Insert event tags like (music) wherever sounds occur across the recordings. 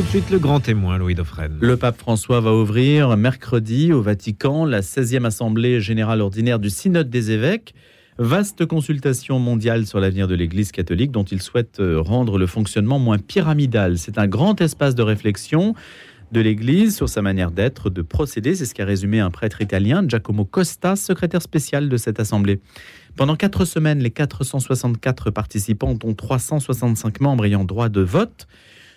Tout de suite, le grand témoin, Louis Dauphren. Le pape François va ouvrir mercredi au Vatican la 16e Assemblée générale ordinaire du Synode des évêques. Vaste consultation mondiale sur l'avenir de l'Église catholique dont il souhaite euh, rendre le fonctionnement moins pyramidal. C'est un grand espace de réflexion de l'Église sur sa manière d'être, de procéder. C'est ce qu'a résumé un prêtre italien, Giacomo Costa, secrétaire spécial de cette assemblée. Pendant quatre semaines, les 464 participants, dont 365 membres ayant droit de vote,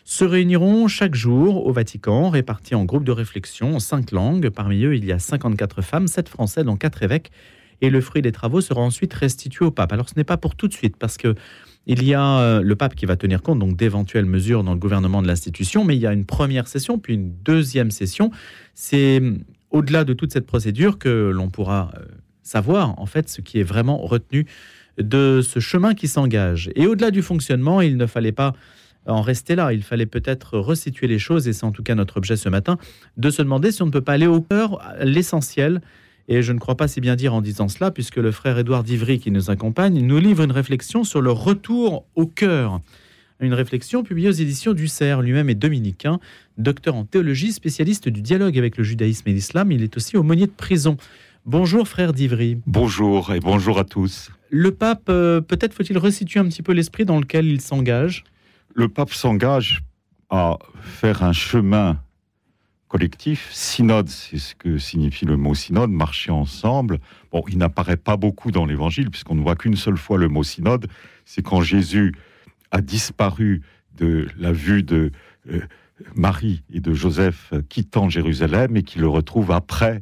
se réuniront chaque jour au Vatican, répartis en groupes de réflexion en cinq langues. Parmi eux, il y a 54 femmes, 7 français, dont 4 évêques et le fruit des travaux sera ensuite restitué au pape. Alors ce n'est pas pour tout de suite parce que il y a euh, le pape qui va tenir compte donc d'éventuelles mesures dans le gouvernement de l'institution, mais il y a une première session puis une deuxième session. C'est euh, au-delà de toute cette procédure que l'on pourra euh, savoir en fait ce qui est vraiment retenu de ce chemin qui s'engage. Et au-delà du fonctionnement, il ne fallait pas en rester là. Il fallait peut-être resituer les choses, et c'est en tout cas notre objet ce matin, de se demander si on ne peut pas aller au cœur, l'essentiel, et je ne crois pas si bien dire en disant cela, puisque le frère Édouard Divry, qui nous accompagne, nous livre une réflexion sur le retour au cœur. Une réflexion publiée aux éditions du CERF. Lui-même est dominicain, docteur en théologie, spécialiste du dialogue avec le judaïsme et l'islam. Il est aussi aumônier de prison. Bonjour frère Divry. Bonjour et bonjour à tous. Le pape, euh, peut-être faut-il resituer un petit peu l'esprit dans lequel il s'engage? Le pape s'engage à faire un chemin collectif. Synode, c'est ce que signifie le mot synode, marcher ensemble. Bon, il n'apparaît pas beaucoup dans l'évangile, puisqu'on ne voit qu'une seule fois le mot synode. C'est quand Jésus a disparu de la vue de euh, Marie et de Joseph quittant Jérusalem et qu'il le retrouve après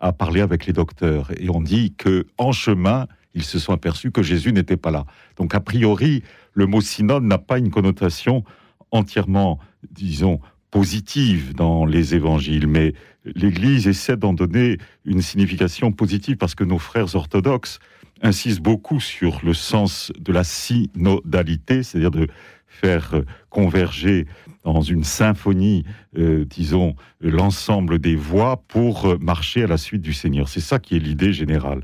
à parler avec les docteurs. Et on dit que en chemin, ils se sont aperçus que Jésus n'était pas là. Donc, a priori, le mot synode n'a pas une connotation entièrement, disons, positive dans les évangiles, mais l'Église essaie d'en donner une signification positive parce que nos frères orthodoxes insistent beaucoup sur le sens de la synodalité, c'est-à-dire de faire converger dans une symphonie, euh, disons, l'ensemble des voix pour marcher à la suite du Seigneur. C'est ça qui est l'idée générale.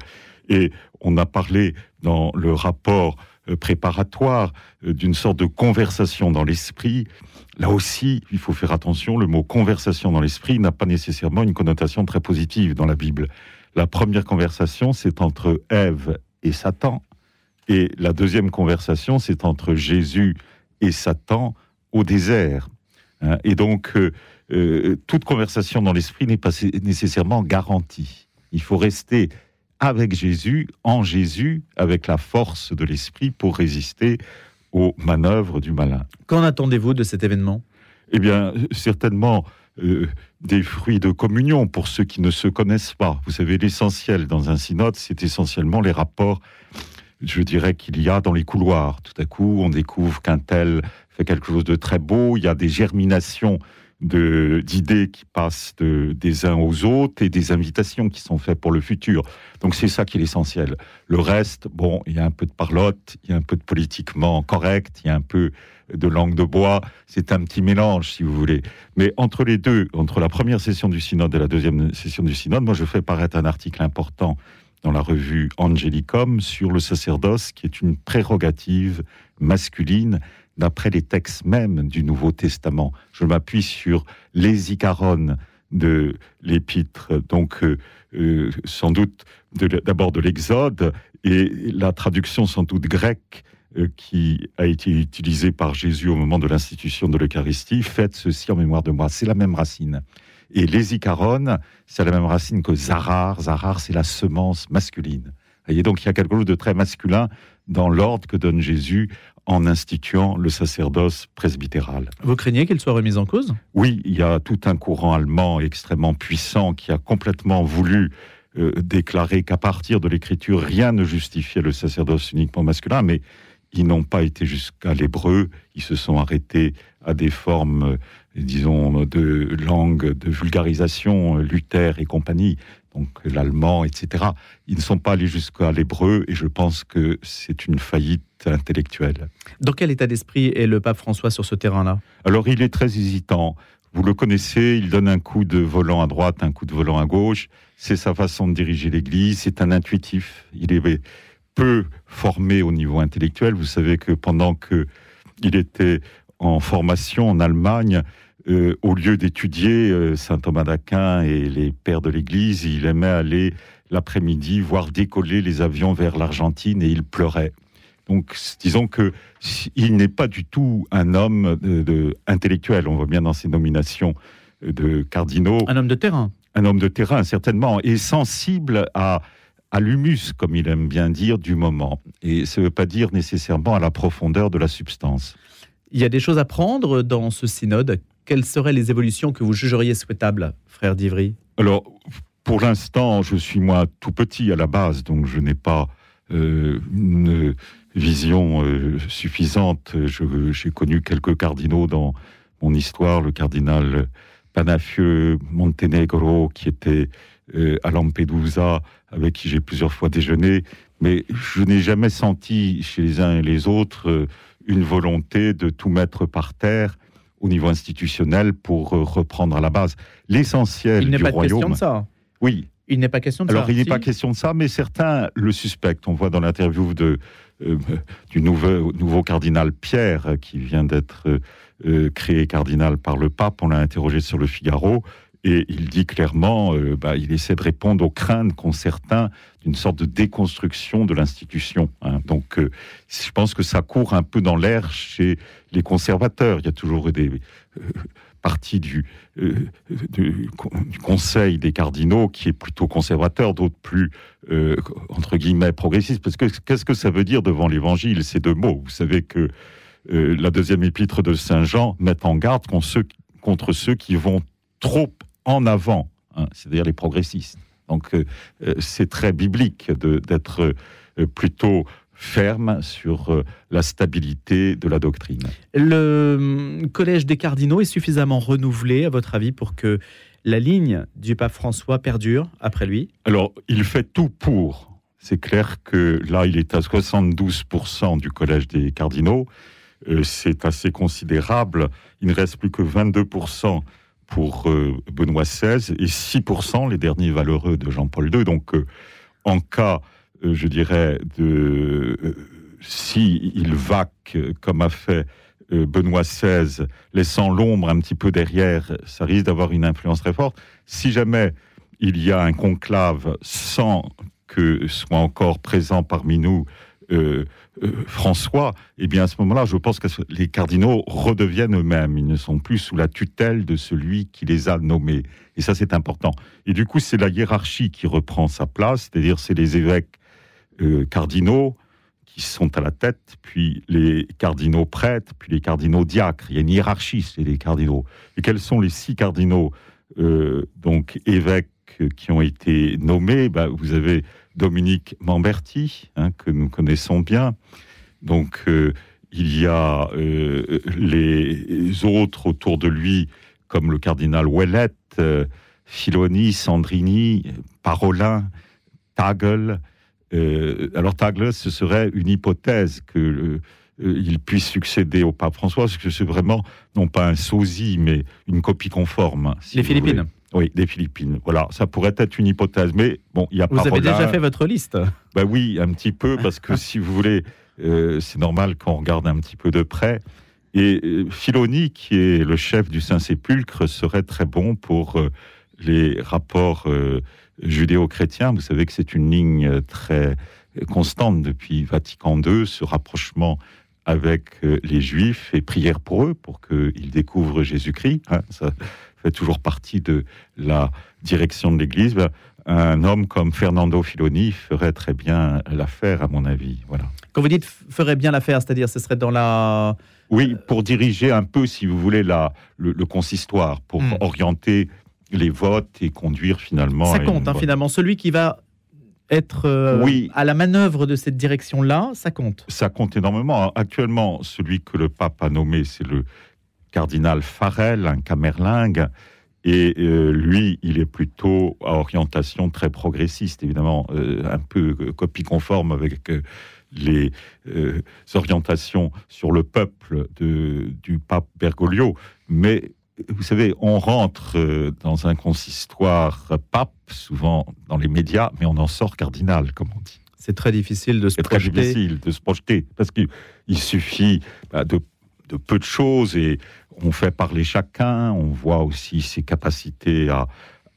Et on a parlé dans le rapport euh, préparatoire euh, d'une sorte de conversation dans l'esprit Là aussi, il faut faire attention, le mot conversation dans l'esprit n'a pas nécessairement une connotation très positive dans la Bible. La première conversation, c'est entre Ève et Satan, et la deuxième conversation, c'est entre Jésus et Satan au désert. Hein. et donc, euh, toute conversation dans l'esprit n'est pas nécessairement garantie. Il faut rester avec Jésus, en Jésus, avec la force de l'esprit pour résister aux manœuvres du malin. Qu'en attendez-vous de cet événement? Eh bien, certainement euh, des fruits de communion pour ceux qui ne se connaissent pas. Vous savez, l'essentiel dans un synode, c'est essentiellement les rapports, je dirais, qu'il y a dans les couloirs. Tout à coup, on découvre qu'un tel fait quelque chose de très beau, il y a des germinations d'idées qui passent de, des uns aux autres et des invitations qui sont faites pour le futur. Donc c'est ça qui est l'essentiel. Le reste, bon, il y a un peu de parlotte, il y a un peu de politiquement correct, il y a un peu de langue de bois. C'est un petit mélange, si vous voulez. Mais entre les deux, entre la première session du synode et la deuxième session du synode, moi je fais paraître un article important dans la revue Angelicum sur le sacerdoce, qui est une prérogative masculine d'après les textes même du Nouveau Testament. Je m'appuie sur les icarones de l'épître, donc euh, euh, sans doute d'abord de l'Exode, et la traduction sans doute grecque euh, qui a été utilisée par Jésus au moment de l'institution de l'Eucharistie, faites ceci en mémoire de moi. C'est la même racine. Et les icarones, c'est la même racine que zarar. Zarar, c'est la semence masculine. voyez, donc il y a quelque chose de très masculin dans l'ordre que donne Jésus en instituant le sacerdoce presbytéral. Vous craignez qu'elle soit remise en cause? Oui, il y a tout un courant allemand extrêmement puissant qui a complètement voulu euh, déclarer qu'à partir de l'écriture, rien ne justifiait le sacerdoce uniquement masculin, mais ils n'ont pas été jusqu'à l'hébreu, ils se sont arrêtés à des formes, euh, disons, de langue, de vulgarisation, euh, Luther et compagnie donc l'allemand, etc. Ils ne sont pas allés jusqu'à l'hébreu et je pense que c'est une faillite intellectuelle. Dans quel état d'esprit est le pape François sur ce terrain-là? Alors il est très hésitant. Vous le connaissez, il donne un coup de volant à droite, un coup de volant à gauche. C'est sa façon de diriger l'Église. C'est un intuitif. Il est peu formé au niveau intellectuel. Vous savez que pendant que il était en formation en Allemagne, euh, au lieu d'étudier euh, saint Thomas d'Aquin et les pères de l'Église, il aimait aller l'après-midi voir décoller les avions vers l'Argentine et il pleurait. Donc, disons que il n'est pas du tout un homme de, intellectuel. On voit bien dans ses nominations de cardinaux. Un homme de terrain. Un homme de terrain, certainement, et sensible à, à l'humus, comme il aime bien dire, du moment. Et ça ne veut pas dire nécessairement à la profondeur de la substance. Il y a des choses à prendre dans ce synode. Quelles seraient les évolutions que vous jugeriez souhaitables, frère d'Ivry? Alors, pour l'instant, je suis moi tout petit à la base, donc je n'ai pas euh, une vision euh, suffisante. J'ai connu quelques cardinaux dans mon histoire, le cardinal Panafieux Montenegro, qui était euh, à Lampedusa, avec qui j'ai plusieurs fois déjeuné, mais je n'ai jamais senti chez les uns et les autres une volonté de tout mettre par terre au niveau institutionnel pour reprendre à la base l'essentiel du royaume. Il n'est pas question de ça. Oui. Il n'est pas question de Alors, ça. Alors, il n'est pas question de ça, mais certains le suspectent. On voit dans l'interview de euh, du nouveau, nouveau cardinal Pierre, qui vient d'être euh, créé cardinal par le pape. On l'a interrogé sur le Figaro. Et il dit clairement, euh, bah, il essaie de répondre aux craintes qu'ont certains d'une sorte de déconstruction de l'institution. Hein. Donc, je pense que ça court un peu dans l'air chez les conservateurs. Il y a toujours des euh, du, Conseil des cardinaux qui est plutôt conservateur, d'autres plus, euh, entre guillemets, progressistes. Parce que qu'est-ce que ça veut dire devant l'Évangile Ces deux mots? Vous savez que euh, la deuxième épître de Saint Jean met en garde contre ceux qui vont trop en avant, hein, c'est-à-dire les progressistes. Donc c'est très biblique d'être plutôt ferme sur euh, la stabilité de la doctrine. Le hum, collège des cardinaux est suffisamment renouvelé, à votre avis, pour que la ligne du pape François perdure après lui? Alors, il fait tout pour. C'est clair que là, il est à 72% du collège des cardinaux. Euh, c'est assez considérable. Il ne reste plus que 22% pour euh, Benoît XVI et 6% les derniers valeureux de Jean-Paul II. Donc, en cas euh, je dirais, de euh, si il vaque comme a fait euh, Benoît XVI, laissant l'ombre un petit peu derrière, ça risque d'avoir une influence très forte. Si jamais il y a un conclave sans que soit encore présent parmi nous François, eh bien à ce moment-là, je pense que les cardinaux redeviennent eux-mêmes. Ils ne sont plus sous la tutelle de celui qui les a nommés. Et ça, c'est important. Et du coup, c'est la hiérarchie qui reprend sa place, c'est-à-dire c'est les évêques euh, cardinaux qui sont à la tête, puis les cardinaux prêtres, puis les cardinaux diacres. Il y a une hiérarchie chez les cardinaux. Et quels sont les six cardinaux, euh, donc évêques, qui ont été nommés? Bah, Vous avez Dominique Mamberti, hein, que nous connaissons bien. Donc, euh, il y a les autres autour de lui, comme le cardinal Ouellette, Filoni, Sandrini, Parolin, Tagel, euh, alors Tagle, ce serait une hypothèse que euh, il puisse succéder au pape François, parce que c'est vraiment non pas un sosie, mais une copie conforme. les Philippines. Oui, des Philippines. Voilà, ça pourrait être une hypothèse, mais bon, il y a Vous avez déjà fait votre liste Ben oui, un petit peu, parce que (laughs) si vous voulez, euh, c'est normal qu'on regarde un petit peu de près. Et Philoni, qui est le chef du Saint-Sépulcre, serait très bon pour les rapports judéo-chrétien. Vous savez que c'est une ligne très constante depuis Vatican II, ce rapprochement avec euh, les Juifs et prière pour eux, pour qu'ils découvrent Jésus-Christ. Hein. ça fait toujours partie de la direction de l'Église. Ben, un homme comme Fernando Filoni ferait très bien l'affaire, à mon avis. Voilà. Quand vous dites ferait bien l'affaire, c'est-à-dire ce serait dans la... Oui, pour diriger un peu, si vous voulez, la, le, consistoire, pour hmm. orienter les votes et conduire finalement. Ça compte, hein, finalement. Celui qui va être euh, à la manœuvre de cette direction-là, ça compte. Ça compte énormément. Actuellement, celui que le pape a nommé, c'est le cardinal Farel, un camerlingue. Et euh, lui, il est plutôt à orientation très progressiste, évidemment, euh, un peu copie conforme avec les orientations sur le peuple de, du pape Bergoglio. Mais vous savez, on rentre euh, dans un consistoire pape, souvent dans les médias, mais on en sort cardinal, comme on dit. C'est très difficile de se projeter. C'est très difficile de se projeter, parce qu'il suffit bah, de de peu de choses et on fait parler chacun, on voit aussi ses capacités à,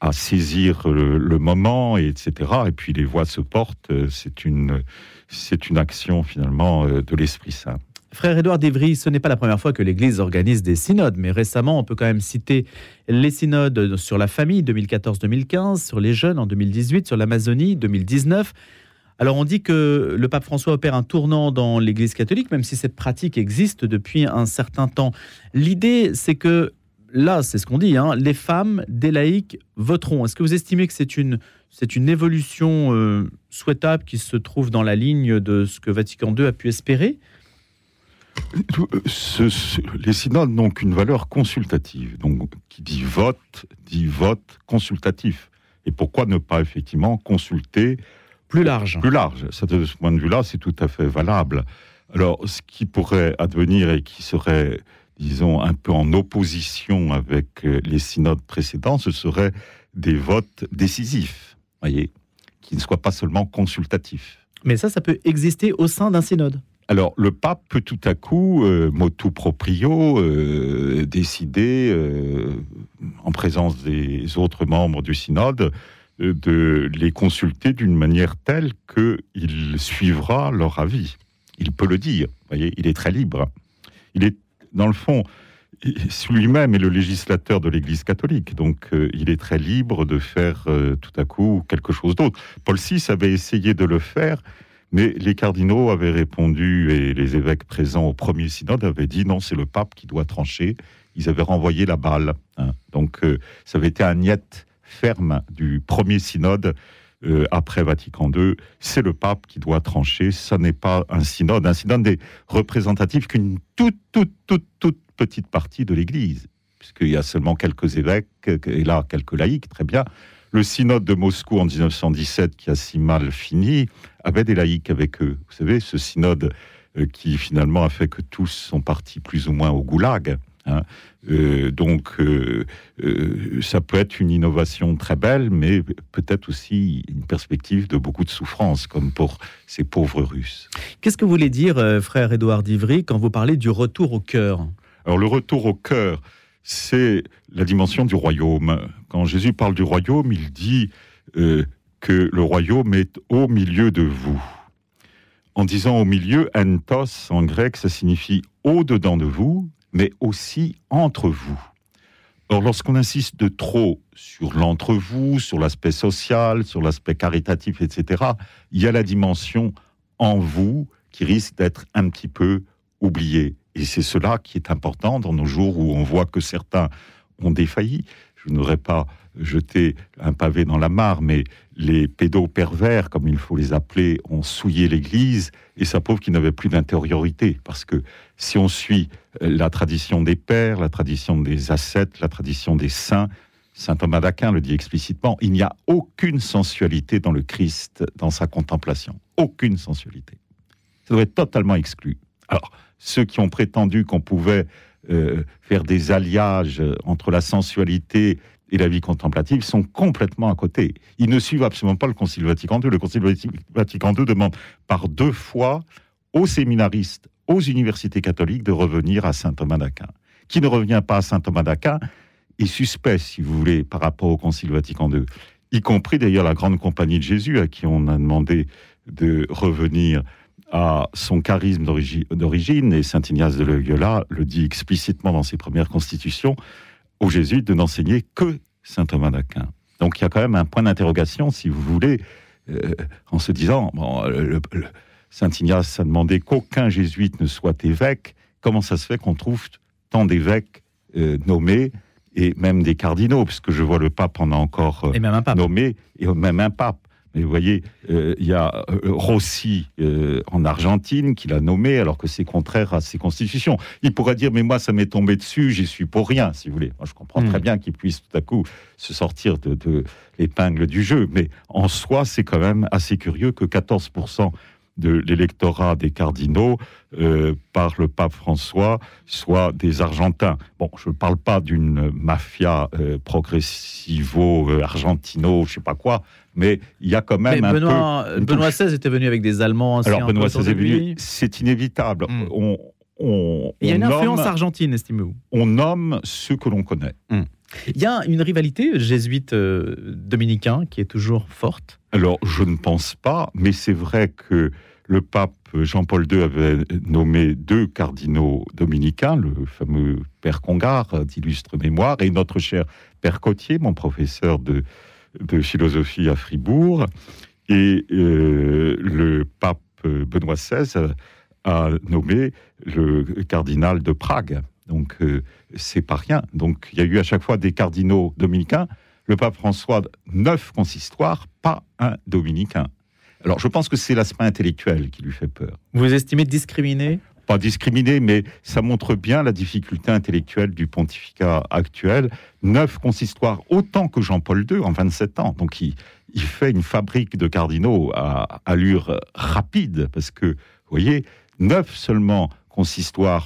à saisir le, moment, et etc. Et puis les voix se portent, c'est une, c'est une action finalement de l'Esprit Saint. Frère Édouard d'Ivry, ce n'est pas la première fois que l'Église organise des synodes, mais récemment, on peut quand même citer les synodes sur la famille 2014-2015, sur les jeunes en 2018, sur l'Amazonie 2019. Alors on dit que le pape François opère un tournant dans l'Église catholique, même si cette pratique existe depuis un certain temps. L'idée, c'est que là, c'est ce qu'on dit, hein, les femmes des laïcs voteront. Est-ce que vous estimez que c'est une, c'est une évolution euh, souhaitable qui se trouve dans la ligne de ce que Vatican II a pu espérer? Les synodes n'ont qu'une valeur consultative. Donc, qui dit vote, dit vote consultatif. Et pourquoi ne pas effectivement consulter plus large Plus large. de ce point de vue-là, c'est tout à fait valable. Alors, ce qui pourrait advenir et qui serait, disons, un peu en opposition avec euh, les synodes précédents, ce serait des votes décisifs, voyez, qui ne soient pas seulement consultatifs. Mais ça, ça peut exister au sein d'un synode alors, le pape peut tout à coup, euh, motu proprio, euh, décider, euh, en présence des autres membres du synode, de les consulter d'une manière telle qu'il suivra leur avis. Il peut le dire, voyez, il est très libre. Il est, dans le fond, lui-même est le législateur de l'Église catholique, donc il est très libre de faire tout à coup quelque chose d'autre. Paul VI avait essayé de le faire, mais les cardinaux avaient répondu et les évêques présents au premier synode avaient dit non, c'est le pape qui doit trancher. Ils avaient renvoyé la balle. Hein. Donc euh, ça avait été un niet ferme du premier synode euh, après Vatican II. C'est le pape qui doit trancher. Ça n'est pas un synode. Un synode n'est représentatif qu'une toute, toute, toute, toute petite partie de l'Église, puisqu'il y a seulement quelques évêques et là quelques laïcs, très bien. Le synode de Moscou en 1917, qui a si mal fini, avait des laïcs avec eux. Vous savez, ce synode euh, qui finalement a fait que tous sont partis plus ou moins au goulag. Hein. Euh, donc, euh, ça peut être une innovation très belle, mais peut-être aussi une perspective de beaucoup de souffrance, comme pour ces pauvres Russes. Qu'est-ce que vous voulez dire, frère Édouard d'Ivry, quand vous parlez du retour au cœur? Alors, le retour au cœur, c'est la dimension du royaume. Quand Jésus parle du royaume, il dit euh, que le royaume est au milieu de vous. En disant au milieu, entos en grec, ça signifie au-dedans de vous, mais aussi entre vous. Or, lorsqu'on insiste de trop sur l'entre-vous, sur l'aspect social, sur l'aspect caritatif, etc., il y a la dimension en vous qui risque d'être un petit peu oubliée. Et c'est cela qui est important dans nos jours où on voit que certains ont défailli. Je n'aurais pas jeté un pavé dans la mare, mais les pédopervers, comme il faut les appeler, ont souillé l'Église, et ça prouve qu'ils n'avaient plus d'intériorité. Parce que si on suit la tradition des pères, la tradition des ascètes, la tradition des saints, Saint Thomas d'Aquin le dit explicitement, il n'y a aucune sensualité dans le Christ, dans sa contemplation. Aucune sensualité. Ça doit être totalement exclu. Alors, ceux qui ont prétendu qu'on pouvait euh, faire des alliages entre la sensualité et la vie contemplative sont complètement à côté. Ils ne suivent absolument pas le Concile Vatican II. Le Concile Vatican II demande par deux fois aux séminaristes, aux universités catholiques de revenir à Saint Thomas d'Aquin. Qui ne revient pas à Saint Thomas d'Aquin est suspect, si vous voulez, par rapport au Concile Vatican II. Y compris d'ailleurs la grande compagnie de Jésus à qui on a demandé de revenir à son charisme d'origine, et Saint Ignace de Loyola le dit explicitement dans ses premières constitutions, aux jésuites de n'enseigner que Saint Thomas d'Aquin. Donc il y a quand même un point d'interrogation, si vous voulez, euh, en se disant, bon, Saint Ignace a demandé qu'aucun jésuite ne soit évêque, comment ça se fait qu'on trouve tant d'évêques euh, nommés et même des cardinaux, puisque je vois le pape en a encore euh, nommé, et même un pape. Mais vous voyez, euh, il y a euh, Rossi euh, en Argentine qui l'a nommé alors que c'est contraire à ses constitutions. Il pourrait dire mais moi ça m'est tombé dessus, j'y suis pour rien, si vous voulez. Moi je comprends très hmm. bien qu'il puisse tout à coup se sortir de, de l'épingle du jeu, mais en soi c'est quand même assez curieux que 14 de l'électorat des cardinaux euh, par le pape François soit des Argentins. Bon, je ne parle pas d'une mafia euh, progressivo-argentino, je ne sais pas quoi, mais il y a quand même un Benoît, peu... Benoît XVI était venu avec des Allemands Alors Benoît XVI est venu, c'est inévitable. Hmm. On, on, Il y a une influence argentine, estimez-vous on nomme ceux que l'on connaît. Il y a une rivalité jésuite-dominicain qui est toujours forte. Alors, je ne pense pas, mais c'est vrai que le pape Jean-Paul II avait nommé deux cardinaux dominicains, le fameux père Congar d'illustre mémoire, et notre cher père Cotier, mon professeur de, de philosophie à Fribourg. Et euh, le pape Benoît XVI a nommé le cardinal de Prague. Donc, euh, c'est pas rien. Donc, il y a eu à chaque fois des cardinaux dominicains. Le pape François, neuf consistoires, pas un dominicain. Alors, je pense que c'est l'aspect intellectuel qui lui fait peur. Vous estimez discriminer? Pas discriminé, mais ça montre bien la difficulté intellectuelle du pontificat actuel. Neuf consistoires, autant que Jean-Paul II en 27 ans. Donc, il, il fait une fabrique de cardinaux à allure rapide, parce que, vous voyez, neuf seulement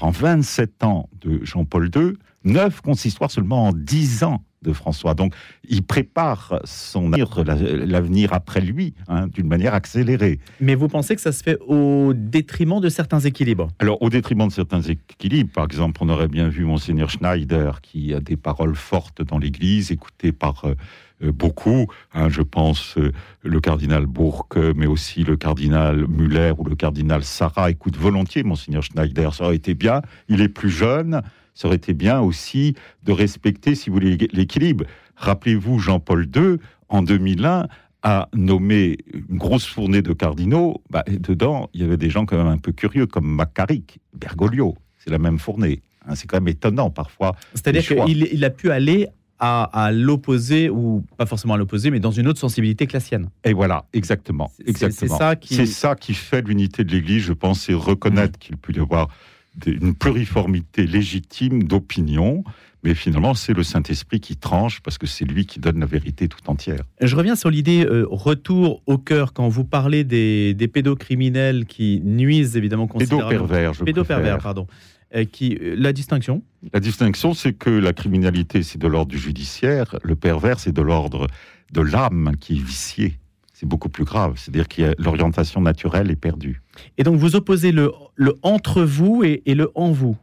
en 27 ans de Jean-Paul II, neuf consistoires seulement en 10 ans de François. Donc, il prépare son avenir, la- l'avenir après lui, hein, d'une manière accélérée. Mais vous pensez que ça se fait au détriment de certains équilibres? Alors, au détriment de certains équilibres, par exemple, on aurait bien vu Monseigneur Schneider, qui a des paroles fortes dans l'Église, écoutées par euh, euh, beaucoup. hein, je pense euh, le cardinal Bourque, mais aussi le cardinal Muller ou le cardinal Sarah écoutent volontiers Monseigneur Schneider. Ça aurait été bien. Il est plus jeune. Ça aurait été bien aussi de respecter, si vous voulez, l'équilibre. Rappelez-vous, Jean-Paul II, en 2001, a nommé une grosse fournée de cardinaux. Bah, et dedans, il y avait des gens quand même un peu curieux, comme Macaric, Bergoglio. C'est la même fournée. hein. c'est quand même étonnant parfois. C'est-à-dire qu'il il a pu aller à, à l'opposé, ou pas forcément à l'opposé, mais dans une autre sensibilité classienne. Et voilà, exactement. C'est- ça qui- C'est ça qui fait l'unité de l'Église, je pense, c'est reconnaître qu'il peut y avoir une pluriformité légitime d'opinion, mais finalement, c'est le Saint-Esprit qui tranche, parce que c'est lui qui donne la vérité tout entière. Je reviens sur l'idée euh, retour au cœur quand vous parlez des, des pédocriminels qui nuisent évidemment considérablement. Pédopervers, je Pédopervers, pardon. Euh, qui, euh, la distinction La distinction, c'est que la criminalité, c'est de l'ordre du judiciaire, le pervers, c'est de l'ordre de l'âme qui est viciée. C'est beaucoup plus grave, c'est-à-dire que l'orientation naturelle est perdue. Et donc vous opposez le, le entre vous et, et le en vous.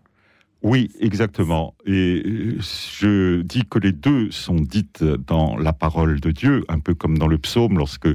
Oui, exactement. Et je dis que les deux sont dites dans la parole de Dieu, un peu comme dans le psaume, lorsque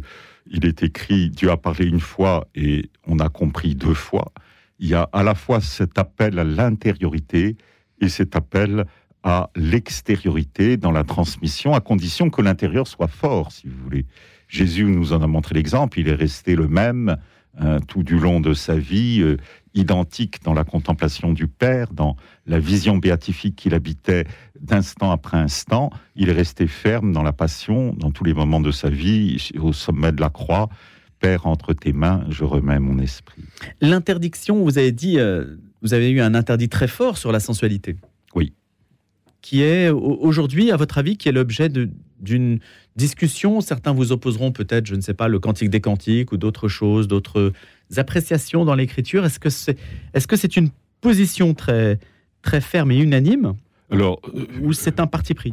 il est écrit Dieu a parlé une fois et on a compris deux fois. Il y a à la fois cet appel à l'intériorité et cet appel à l'extériorité dans la transmission, à condition que l'intérieur soit fort, si vous voulez. Jésus nous en a montré l'exemple, il est resté le même hein, tout du long de sa vie, euh, identique dans la contemplation du Père, dans la vision béatifique qu'il habitait d'instant après instant. Il est resté ferme dans la passion, dans tous les moments de sa vie, au sommet de la croix. Père, entre tes mains, je remets mon esprit. L'interdiction, vous avez dit, euh, vous avez eu un interdit très fort sur la sensualité. Oui. Qui est au- aujourd'hui, à votre avis, qui est l'objet d'une discussion. Certains vous opposeront peut-être, je ne sais pas, le cantique des cantiques ou d'autres choses, d'autres appréciations dans l'écriture. Est-ce que c'est est -ce c'est une position très, très ferme et unanime Alors, euh, ou c'est un parti pris?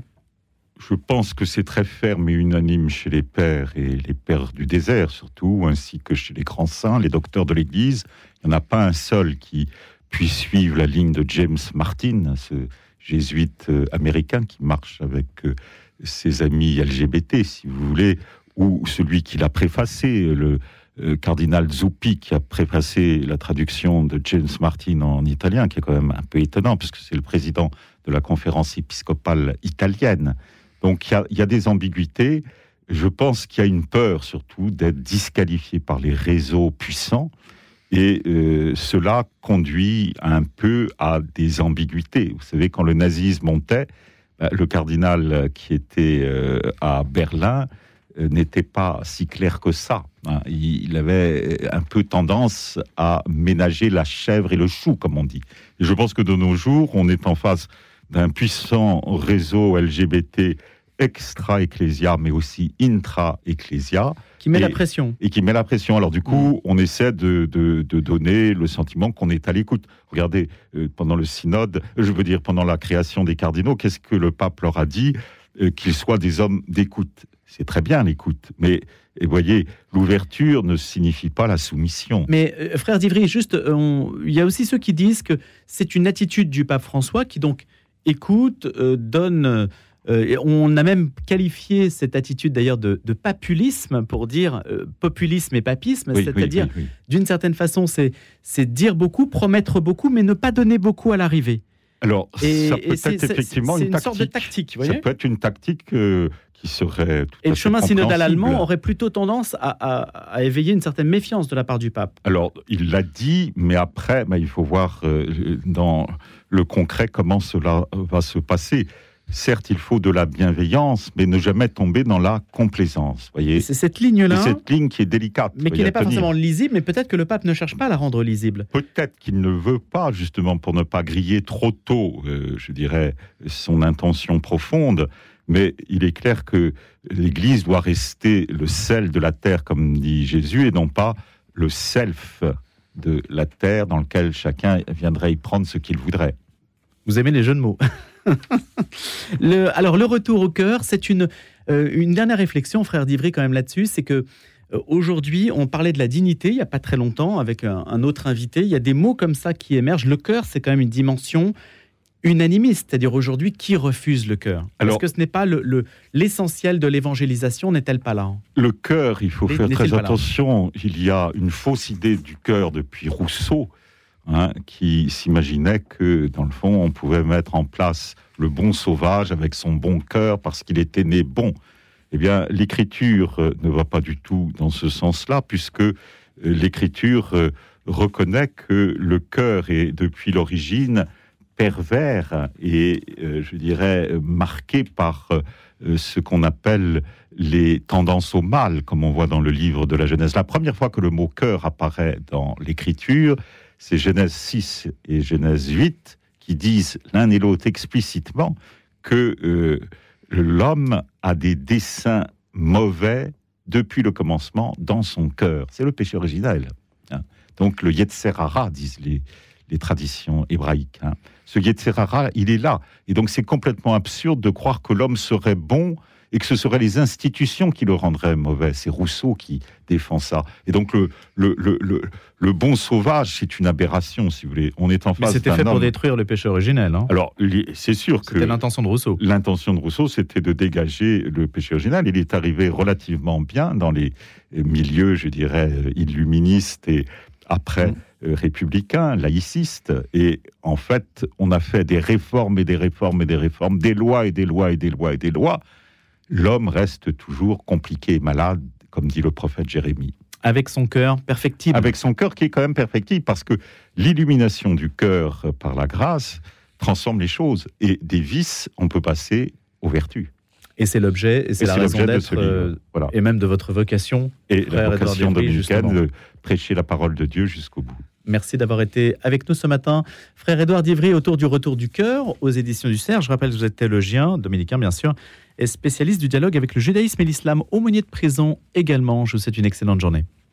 Je pense que c'est très ferme et unanime chez les pères et les pères du désert surtout, ainsi que chez les grands saints, les docteurs de l'Église. Il n'y en a pas un seul qui puisse suivre la ligne de James Martin, ce jésuite euh, américain qui marche avec euh, ses amis LGBT, si vous voulez, ou celui qui l'a préfacé, le euh, cardinal Zuppi, qui a préfacé la traduction de James Martin en italien, qui est quand même un peu étonnant, puisque c'est le président de la conférence épiscopale italienne. Donc il y y, a des ambiguïtés. Je pense qu'il y a une peur surtout d'être disqualifié par les réseaux puissants. Et euh, cela conduit un peu à des ambiguïtés. Vous savez, quand le nazisme montait, bah, le cardinal qui était euh, à Berlin euh, n'était pas si clair que ça. hein. Il avait un peu tendance à ménager la chèvre et le chou, comme on dit. Et je pense que de nos jours, on est en face d'un puissant réseau LGBT extra-ecclésia, mais aussi intra-ecclésia, qui met Et- la pression et qui met la pression. Alors du coup, on essaie de, de- de donner le sentiment qu'on est à l'écoute. Regardez, euh, pendant le synode, je veux dire pendant la création des cardinaux, qu'est-ce que le pape leur a dit Euh, Qu'ils soient des hommes d'écoute? c'est très bien l'écoute, mais et voyez, l'ouverture ne signifie pas la soumission. Mais euh, frère d'Ivry, juste, il y a aussi ceux qui disent que c'est une attitude du pape François qui donc écoute, euh, on a même qualifié cette attitude d'ailleurs de, populisme pour dire populisme et papisme, c'est-à-dire d'une certaine façon, c'est dire beaucoup, promettre beaucoup, mais ne pas donner beaucoup à l'arrivée. Alors, ça peut être effectivement une, sorte de tactique. ça peut être une tactique qui serait. et le chemin synodal allemand aurait plutôt tendance à, éveiller une certaine méfiance de la part du pape. Alors, il l'a dit, mais après, bah, il faut voir euh, dans le concret comment cela va se passer. Certes, il faut de la bienveillance, mais ne jamais tomber dans la complaisance. Voyez. C'est cette ligne-là. Cette ligne qui est délicate. Mais qui n'est pas forcément lisible, mais peut-être que le pape ne cherche pas à la rendre lisible. Peut-être qu'il ne veut pas, justement, pour ne pas griller trop tôt, euh, je dirais, son intention profonde. Mais il est clair que l'Église doit rester le sel de la terre, comme dit Jésus, et non pas le self de la terre dans lequel chacun viendrait y prendre ce qu'il voudrait. Vous aimez les jeux de mots (laughs) (laughs) alors, le retour au cœur, c'est une, euh, une dernière réflexion, frère d'Ivry, quand même là-dessus, c'est que euh, aujourd'hui, on parlait de la dignité il n'y a pas très longtemps avec un, autre invité. Il y a des mots comme ça qui émergent. Le cœur, c'est quand même une dimension unanimiste, c'est-à-dire aujourd'hui, qui refuse le cœur? Est-ce que ce n'est pas l'essentiel le, de l'évangélisation N'est-elle pas là? Le cœur, il faut faire très attention. Il y a une fausse idée du cœur depuis Rousseau Hein, qui s'imaginait que, dans le fond, on pouvait mettre en place le bon sauvage avec son bon cœur parce qu'il était né bon. Eh bien, l'écriture euh, ne va pas du tout dans ce sens-là, puisque euh, l'écriture euh, reconnaît que le cœur est, depuis l'origine, pervers et, je dirais, marqué par ce qu'on appelle les tendances au mal, comme on voit dans le livre de la Genèse. La première fois que le mot cœur apparaît dans l'écriture, c'est Genèse 6 et Genèse 8 qui disent l'un et l'autre explicitement que euh, l'homme a des desseins mauvais depuis le commencement dans son cœur. C'est le péché originel. Hein. Donc le Yetzerara, disent les, les traditions hébraïques. Hein. Ce Yetzerara, il est là. Et donc c'est complètement absurde de croire que l'homme serait bon et que ce seraient les institutions qui le rendraient mauvais. C'est Rousseau qui défend ça. Et donc le, le, le, le, bon sauvage, c'est une aberration, si vous voulez. On est en face. C'était fait pour détruire le péché originel. Hein Alors c'est sûr que c'était l'intention de Rousseau. L'intention de Rousseau, c'était de dégager le péché originel. Il est arrivé relativement bien dans les milieux, je dirais, illuministes et après. Mmh. Euh, républicains, laïcistes. Et en fait, on a fait des réformes et des réformes et des réformes, des lois et des lois et des lois et des lois l'homme reste toujours compliqué et malade, comme dit le prophète Jérémie. Avec son cœur perfectible. Avec son cœur qui est quand même perfectible, parce que l'illumination du cœur par la grâce transforme les choses. Et des vices, on peut passer aux vertus. Et c'est l'objet, et c'est la raison d'être, euh, voilà. et même de votre vocation. Et la vocation dominicaine, de prêcher la parole de Dieu jusqu'au bout. Merci d'avoir été avec nous ce matin. Frère Édouard Divry, autour du Retour du Cœur, aux éditions du Cerf. Je rappelle que vous êtes théologien, dominicain bien sûr, spécialiste du dialogue avec le judaïsme et l'islam, aumônier de prison également. Je vous souhaite une excellente journée.